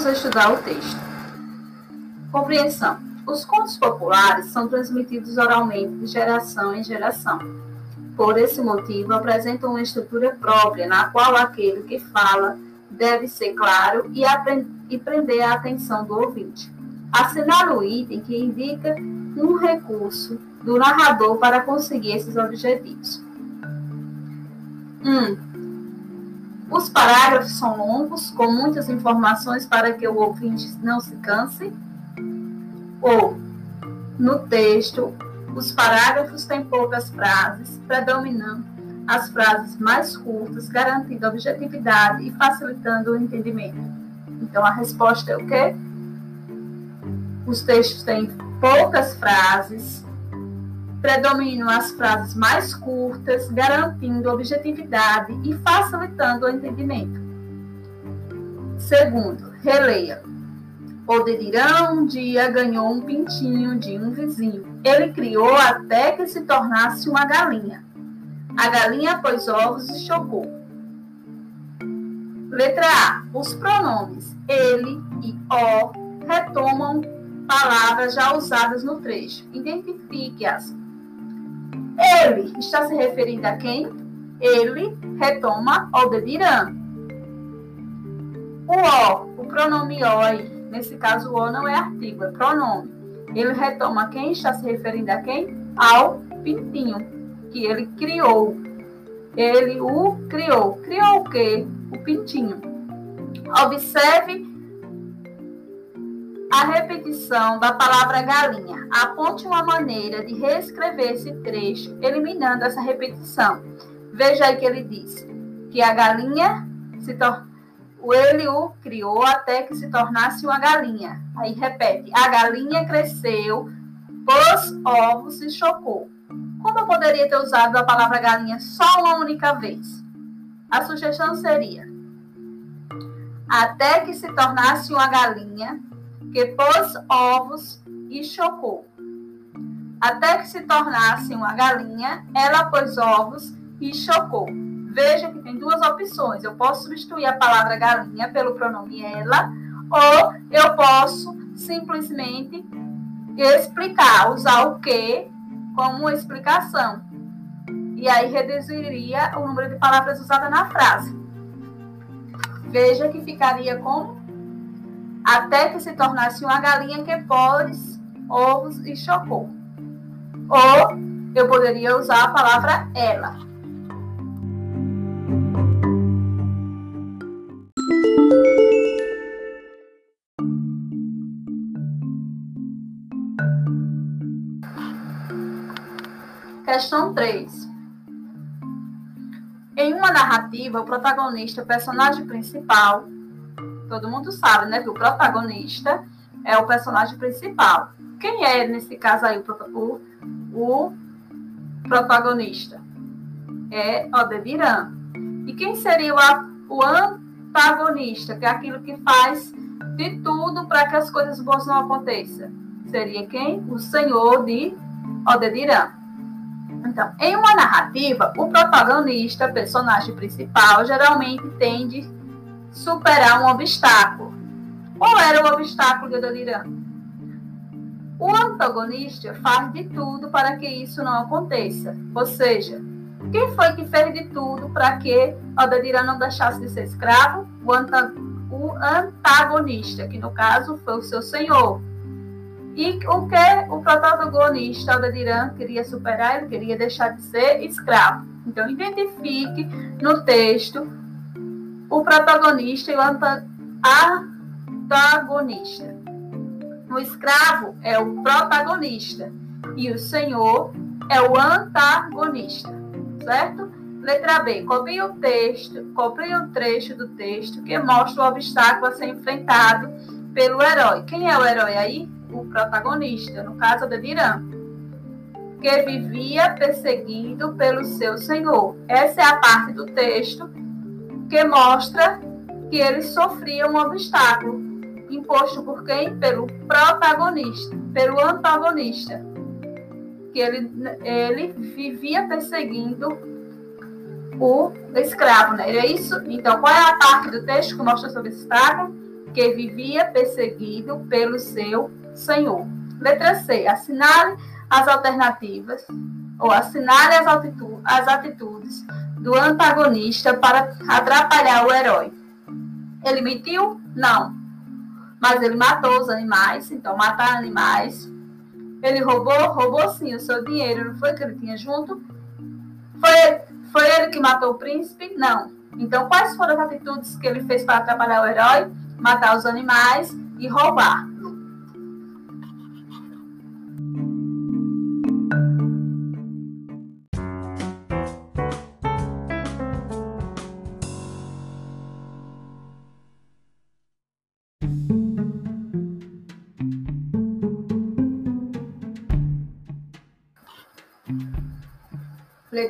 Vamos estudar o texto. Compreensão. Os contos populares são transmitidos oralmente de geração em geração. Por esse motivo, apresentam uma estrutura própria, na qual aquele que fala deve ser claro e, e prender a atenção do ouvinte. Assinala o item que indica um recurso do narrador para conseguir esses objetivos. 1. Um, os parágrafos são longos, com muitas informações para que o ouvinte não se canse. Ou, no texto, os parágrafos têm poucas frases, predominando as frases mais curtas, garantindo objetividade e facilitando o entendimento. Então, a resposta é o quê? Os textos têm poucas frases, predominam as frases mais curtas, garantindo objetividade e facilitando o entendimento. Segundo, releia. O Dedirão um dia ganhou um pintinho de um vizinho. Ele criou até que se tornasse uma galinha. A galinha pôs ovos e chocou. Letra A. Os pronomes ele e o retomam palavras já usadas no trecho. Identifique-as. Ele está se referindo a quem? Ele retoma o Dedirã. O o, o pronome o aí, nesse caso o o não é artigo, é pronome. Ele retoma quem está se referindo a quem? Ao pintinho, que ele criou. Ele o criou. Criou o quê? O pintinho. Observe a repetição da palavra galinha. Aponte uma maneira de reescrever esse trecho, eliminando essa repetição. Veja aí que ele diz que a galinha se tor... ele o criou até que se tornasse uma galinha. Aí repete: a galinha cresceu, pôs ovos e chocou. Como eu poderia ter usado a palavra galinha só uma única vez? A sugestão seria: até que se tornasse uma galinha, que pôs ovos e chocou. Até que se tornasse uma galinha, ela pôs ovos e chocou. Veja que tem duas opções. Eu posso substituir a palavra galinha pelo pronome ela, ou eu posso simplesmente explicar, usar o que como uma explicação. E aí reduziria o número de palavras usadas na frase. Veja que ficaria como até que se tornasse uma galinha que pôs ovos e chocou. Ou eu poderia usar a palavra ela. Questão 3. Em uma narrativa, o protagonista, o personagem principal, todo mundo sabe, né? Que o protagonista é o personagem principal. Quem é, nesse caso aí, o, o protagonista? É Odebiran. E quem seria o, o antagonista, que é aquilo que faz de tudo para que as coisas boas não aconteçam? Seria quem? O senhor de Odedirã. Então, em uma narrativa, o protagonista, personagem principal, geralmente tende superar um obstáculo. Qual era o obstáculo de Adoniran? O antagonista faz de tudo para que isso não aconteça. Ou seja, quem foi que fez de tudo para que Adoniran não deixasse de ser escravo? O, anta o antagonista, que no caso foi o seu senhor. E o que o protagonista, Adoniran, queria superar? Ele queria deixar de ser escravo. Então, identifique no texto o protagonista e o antagonista. O escravo é o protagonista e o senhor é o antagonista, certo? Letra B. Copie o texto, copie o trecho do texto que mostra o obstáculo a ser enfrentado pelo herói. Quem é o herói aí? O protagonista, no caso de Dirã, que vivia perseguido pelo seu senhor. Essa é a parte do texto que mostra que ele sofria um obstáculo imposto por quem? Pelo protagonista, pelo antagonista, que ele, ele vivia perseguindo o escravo, né? É isso? Então, qual é a parte do texto que mostra sobre esse escravo? Que vivia perseguido pelo seu senhor. Letra C. Assinale as alternativas, ou assinale as, atitudes, as atitudes do antagonista para atrapalhar o herói. Ele mentiu? Não. Mas ele matou os animais, então matar animais. Ele roubou? Roubou sim o seu dinheiro, não foi que ele tinha junto? Foi, foi ele que matou o príncipe? Não. Então, quais foram as atitudes que ele fez para atrapalhar o herói? Matar os animais e roubar.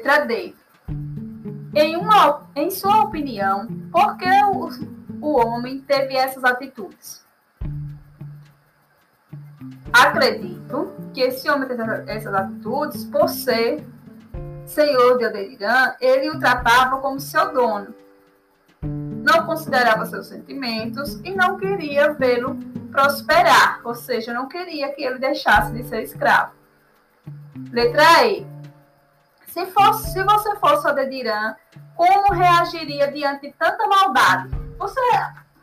Letra D. Em, uma, em sua opinião, por que o, o homem teve essas atitudes? Acredito que esse homem teve essas atitudes por ser senhor de Adelirã, ele o tratava como seu dono. Não considerava seus sentimentos e não queria vê-lo prosperar, ou seja, não queria que ele deixasse de ser escravo. Letra E. Se, fosse, se você fosse o Adedirã, como reagiria diante de tanta maldade? Você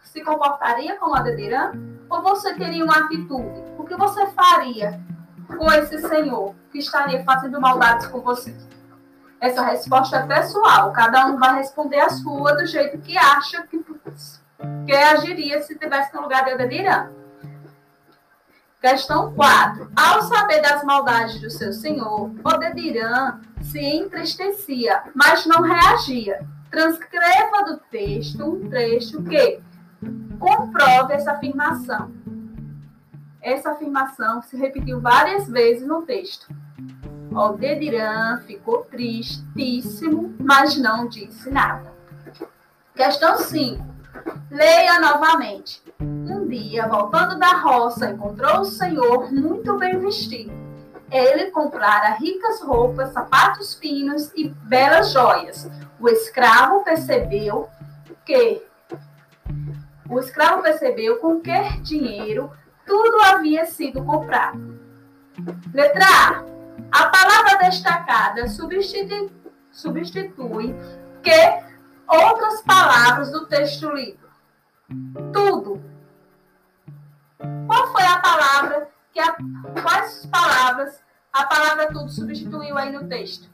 se comportaria como Adedirã? Ou você teria uma atitude? O que você faria com esse senhor que estaria fazendo maldades com você? Essa resposta é pessoal. Cada um vai responder a sua do jeito que acha que, que agiria se estivesse no lugar de Adedirã. Questão 4. Ao saber das maldades do seu senhor, Odedirã se entristecia, mas não reagia. Transcreva do texto um trecho que comprove essa afirmação. Essa afirmação se repetiu várias vezes no texto. Odedirã ficou tristíssimo, mas não disse nada. Questão 5. Leia novamente. Um dia, voltando da roça, encontrou o Senhor muito bem vestido. Ele comprara ricas roupas, sapatos finos e belas joias. O escravo percebeu que o escravo percebeu com que dinheiro tudo havia sido comprado. Letra A. A palavra destacada substitui, substitui que outras palavras do texto lido. Tudo. Qual foi a palavra que a, quais palavras a palavra tudo substituiu aí no texto?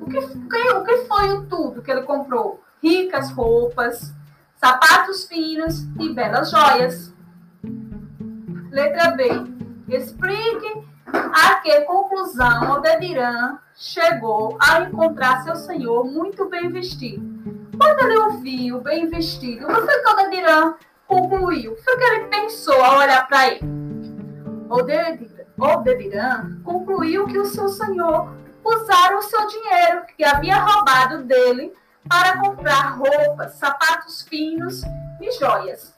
O que, o que foi o tudo que ele comprou? Ricas roupas, sapatos finos e belas joias. Letra B. Explique a que conclusão Odedirã chegou a encontrar seu senhor muito bem vestido. Quando ele o viu bem vestido, o que que Odedirã concluiu? Foi que ele pensou ao olhar para ele. Odedirã concluiu que o seu senhor usara o seu dinheiro que havia roubado dele para comprar roupas, sapatos finos e joias.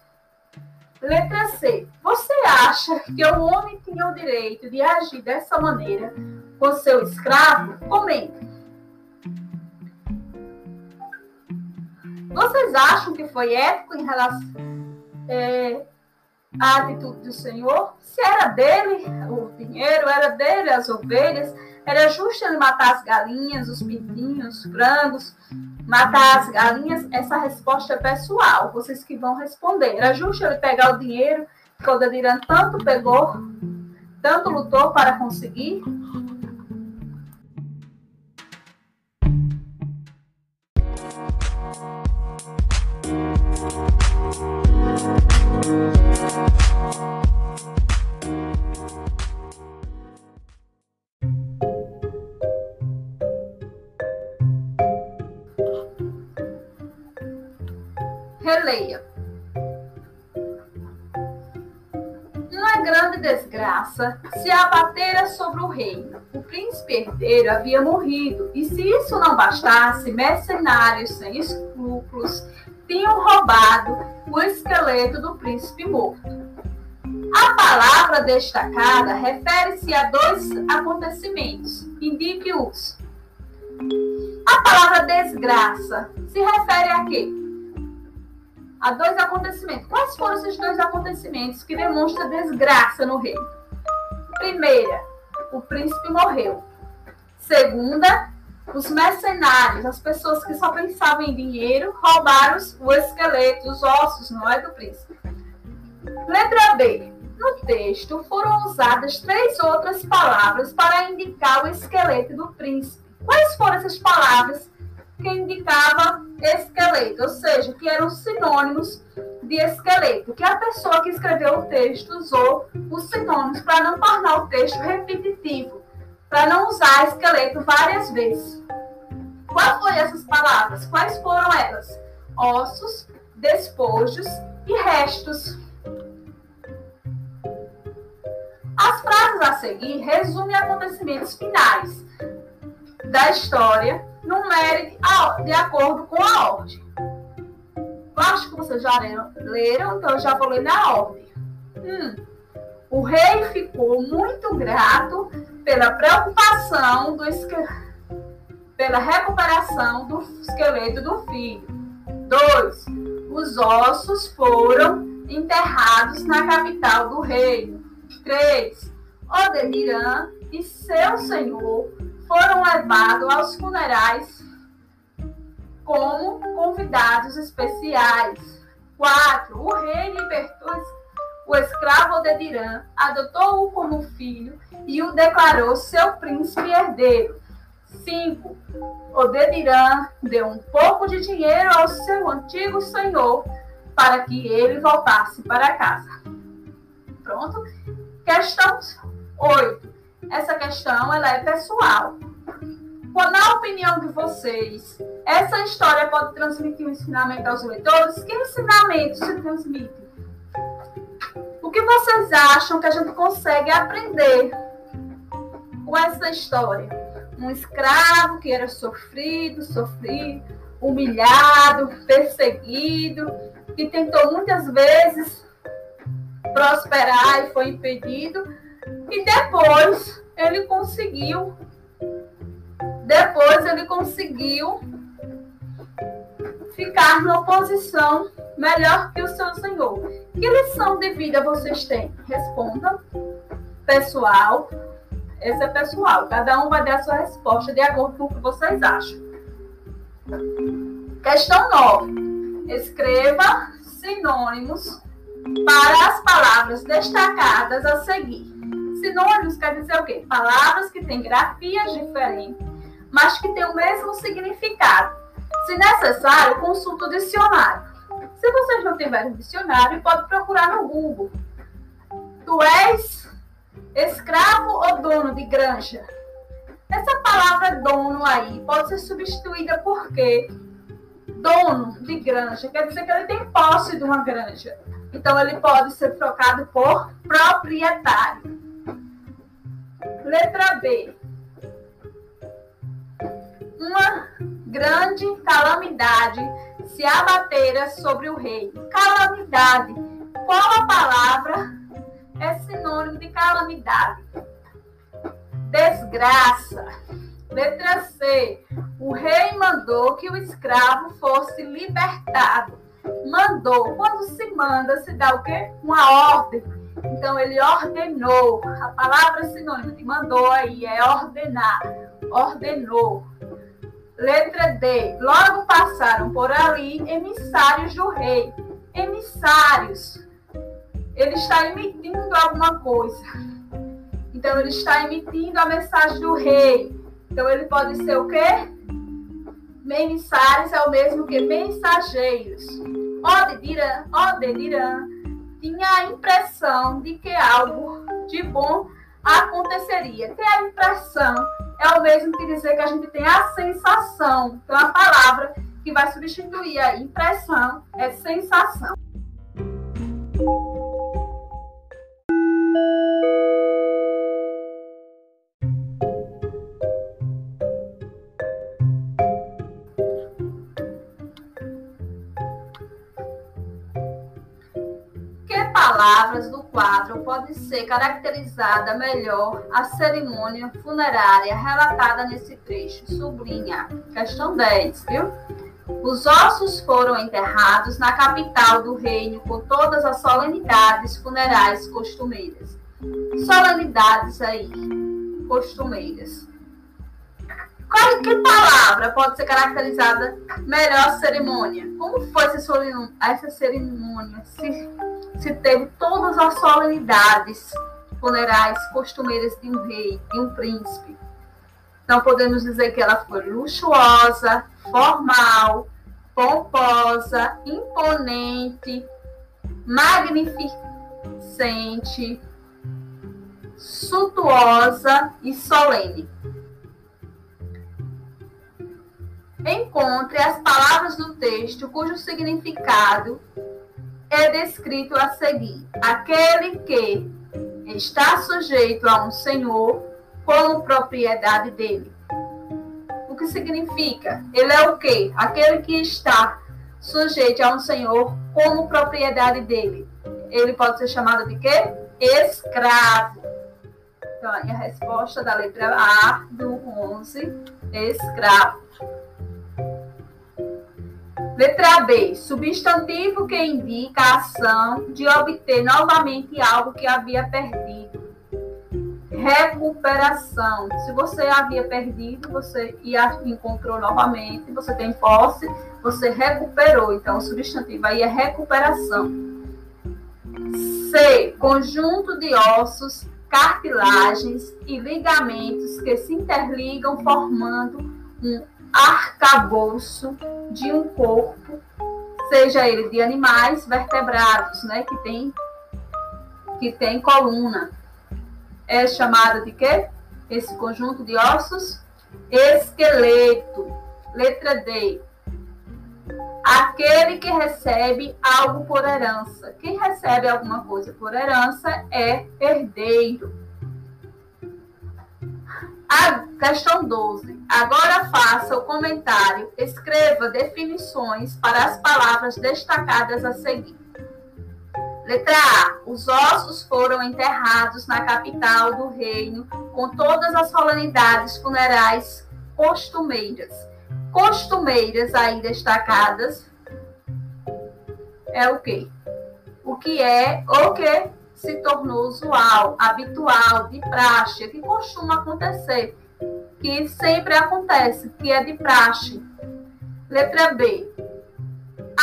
Letra C. Você acha que o homem tinha o direito de agir dessa maneira com seu escravo? Comente. Vocês acham que foi ético em relação é, à atitude do Senhor? Se era dele o dinheiro, era dele as ovelhas, era justo ele matar as galinhas, os pintinhos, os frangos, matar as galinhas, essa resposta é pessoal, vocês que vão responder. Era justo ele pegar o dinheiro que o Dediran tanto pegou, tanto lutou para conseguir? Releia. Uma grande desgraça se abatera sobre o reino. O príncipe herdeiro havia morrido, e se isso não bastasse, mercenários sem escrúpulos tinham roubado o esqueleto do príncipe morto. A palavra destacada refere-se a dois acontecimentos. Indique-os. A palavra desgraça se refere a quê? A dois acontecimentos. Quais foram esses dois acontecimentos que demonstram desgraça no reino? Primeira, o príncipe morreu. Segunda, os mercenários, as pessoas que só pensavam em dinheiro, roubaram o esqueleto, os ossos, não é do príncipe. Letra B. No texto foram usadas três outras palavras para indicar o esqueleto do príncipe. Quais foram essas palavras que indicavam esqueleto? Ou seja, que eram sinônimos de esqueleto. Que a pessoa que escreveu o texto usou os sinônimos para não tornar o texto repetitivo, para não usar esqueleto várias vezes. Quais foram essas palavras? Quais foram elas? Ossos, despojos e restos. As frases a seguir resumem acontecimentos finais da história mérito de acordo com a ordem. Acho que vocês já leram, leram então eu já vou ler na ordem. Hum. O rei ficou muito grato pela preocupação do pela recuperação do esqueleto do filho. 2. Os ossos foram enterrados na capital do reino. 3. Odemirã e seu senhor foram levados aos funerais como convidados especiais. 4. O rei libertou o escravo Odedirã, adotou-o como filho e o declarou seu príncipe herdeiro. 5. Odedirã deu um pouco de dinheiro ao seu antigo senhor para que ele voltasse para casa. Pronto? Questão 8. Essa questão ela é pessoal. Na opinião de vocês, essa história pode transmitir um ensinamento aos leitores? Que ensinamento se transmite? O que vocês acham que a gente consegue aprender com essa história? Um escravo que era sofrido, sofrido, humilhado, perseguido, que tentou muitas vezes prosperar e foi impedido. E depois ele conseguiu. Depois ele conseguiu ficar numa posição melhor que o seu senhor. Que lição de vida vocês têm? Respondam. Pessoal, esse é pessoal. Cada um vai dar a sua resposta de acordo com o que vocês acham. Questão 9. Escreva sinônimos para as palavras destacadas a seguir. Sinônimos quer dizer o quê? Palavras que têm grafias diferentes, mas que têm o mesmo significado. Se necessário, consulte o dicionário. Se vocês não tiverem dicionário, pode procurar no Google. Tu és escravo ou dono de granja? Essa palavra dono aí pode ser substituída por quê? Dono de granja quer dizer que ele tem posse de uma granja. Então, ele pode ser trocado por proprietário. Letra B. Uma grande calamidade se abatera sobre o rei. Calamidade. Qual a palavra é sinônimo de calamidade? Desgraça. Letra C. O rei mandou que o escravo fosse libertado mandou. Quando se manda, se dá o quê? Uma ordem. Então ele ordenou. A palavra sinônimo de mandou aí é ordenar. Ordenou. Letra D. Logo passaram por ali emissários do rei. Emissários. Ele está emitindo alguma coisa. Então ele está emitindo a mensagem do rei. Então ele pode ser o quê? Emissários é o mesmo que mensageiros. Odedirã, Odedirã tinha a impressão de que algo de bom aconteceria. Ter a impressão é o mesmo que dizer que a gente tem a sensação. Então, a palavra que vai substituir a impressão é sensação. Palavras do quadro pode ser caracterizada melhor a cerimônia funerária relatada nesse trecho? Sublinha. Questão 10, viu? Os ossos foram enterrados na capital do reino com todas as solenidades funerais costumeiras. Solenidades aí, costumeiras. Qual, que palavra pode ser caracterizada melhor cerimônia? Como foi essa cerimônia? Se, se teve todas as solenidades funerais costumeiras de um rei, de um príncipe. Então, podemos dizer que ela foi luxuosa, formal, pomposa, imponente, magnificente, suntuosa e solene. Encontre as palavras do texto cujo significado é descrito a seguir. Aquele que está sujeito a um senhor como propriedade dele. O que significa? Ele é o quê? Aquele que está sujeito a um senhor como propriedade dele. Ele pode ser chamado de quê? Escravo. Então, a resposta da letra A do 11, escravo. Letra B. Substantivo que indica a ação de obter novamente algo que havia perdido. Recuperação. Se você havia perdido, você encontrou novamente, você tem posse, você recuperou. Então, o substantivo aí é recuperação. C. Conjunto de ossos, cartilagens e ligamentos que se interligam formando um arcabouço de um corpo, seja ele de animais vertebrados, né, que tem que tem coluna. É chamado de quê? Esse conjunto de ossos esqueleto. Letra D. Aquele que recebe algo por herança. Quem recebe alguma coisa por herança é herdeiro. Questão 12. Agora faça o comentário. Escreva definições para as palavras destacadas a seguir. Letra A. Os ossos foram enterrados na capital do reino com todas as solenidades funerais costumeiras. Costumeiras aí destacadas é o quê? O que é o que se tornou usual, habitual, de praxe, que costuma acontecer, que sempre acontece, que é de praxe. Letra B.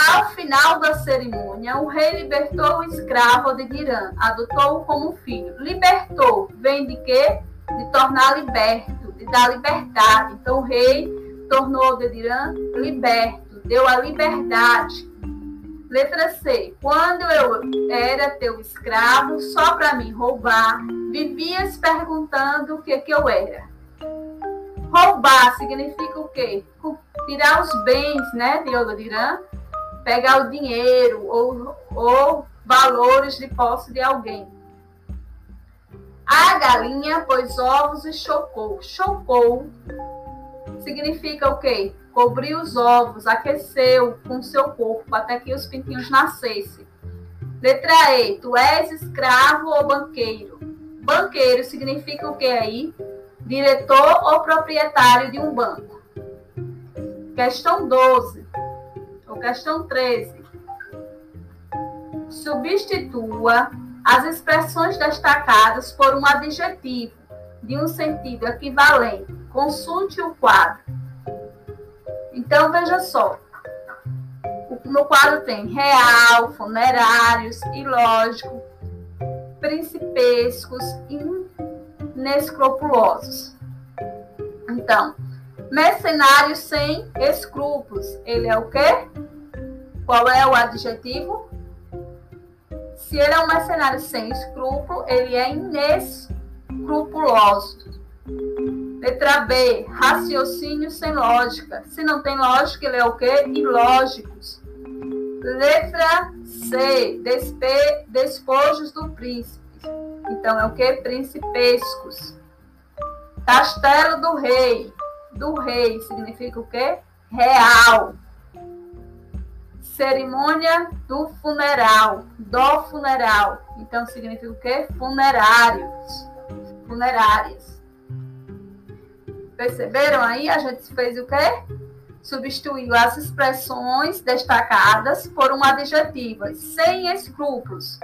Ao final da cerimônia, o rei libertou o escravo de Dirã, adotou-o como filho. Libertou, vem de quê? De tornar liberto, de dar liberdade. Então, o rei tornou Dirã liberto, deu a liberdade. Letra C. Quando eu era teu escravo, só para me roubar, vivias perguntando o que, que eu era. Roubar significa o quê? Tirar os bens né, de Olodirã, pegar o dinheiro ou, ou valores de posse de alguém. A galinha pôs ovos e chocou. Chocou significa o quê? cobriu os ovos, aqueceu com seu corpo até que os pintinhos nascessem. Letra E, tu és escravo ou banqueiro? Banqueiro significa o que aí? Diretor ou proprietário de um banco. Questão 12, ou questão 13. Substitua as expressões destacadas por um adjetivo de um sentido equivalente. Consulte o quadro. Então, veja só. No quadro tem real, funerários, ilógico, principescos inescrupulosos. Então, mercenário sem escrúpulos. Ele é o quê? Qual é o adjetivo? Se ele é um mercenário sem escrúpulo, ele é inescrupuloso. Letra B, raciocínio sem lógica. Se não tem lógica, ele é o quê? Ilógicos. Letra C, despe, despojos do príncipe. Então, é o quê? Principescos. Castelo do rei. Do rei significa o quê? Real. cerimônia do funeral, do funeral. Então significa o quê? Funerários, funerárias. Perceberam aí? A gente fez o quê? Substituiu as expressões destacadas por um adjetivo, sem escrúpulos.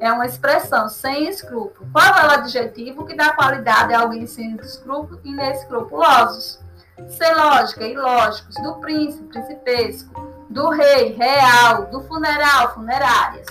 É uma expressão sem escrúpulo. Qual é o adjetivo que dá qualidade a alguém sem escrúpulo e inescrupulosos? Sem lógica, ilógicos, do príncipe, principesco, do rei, real, do funeral, funerárias.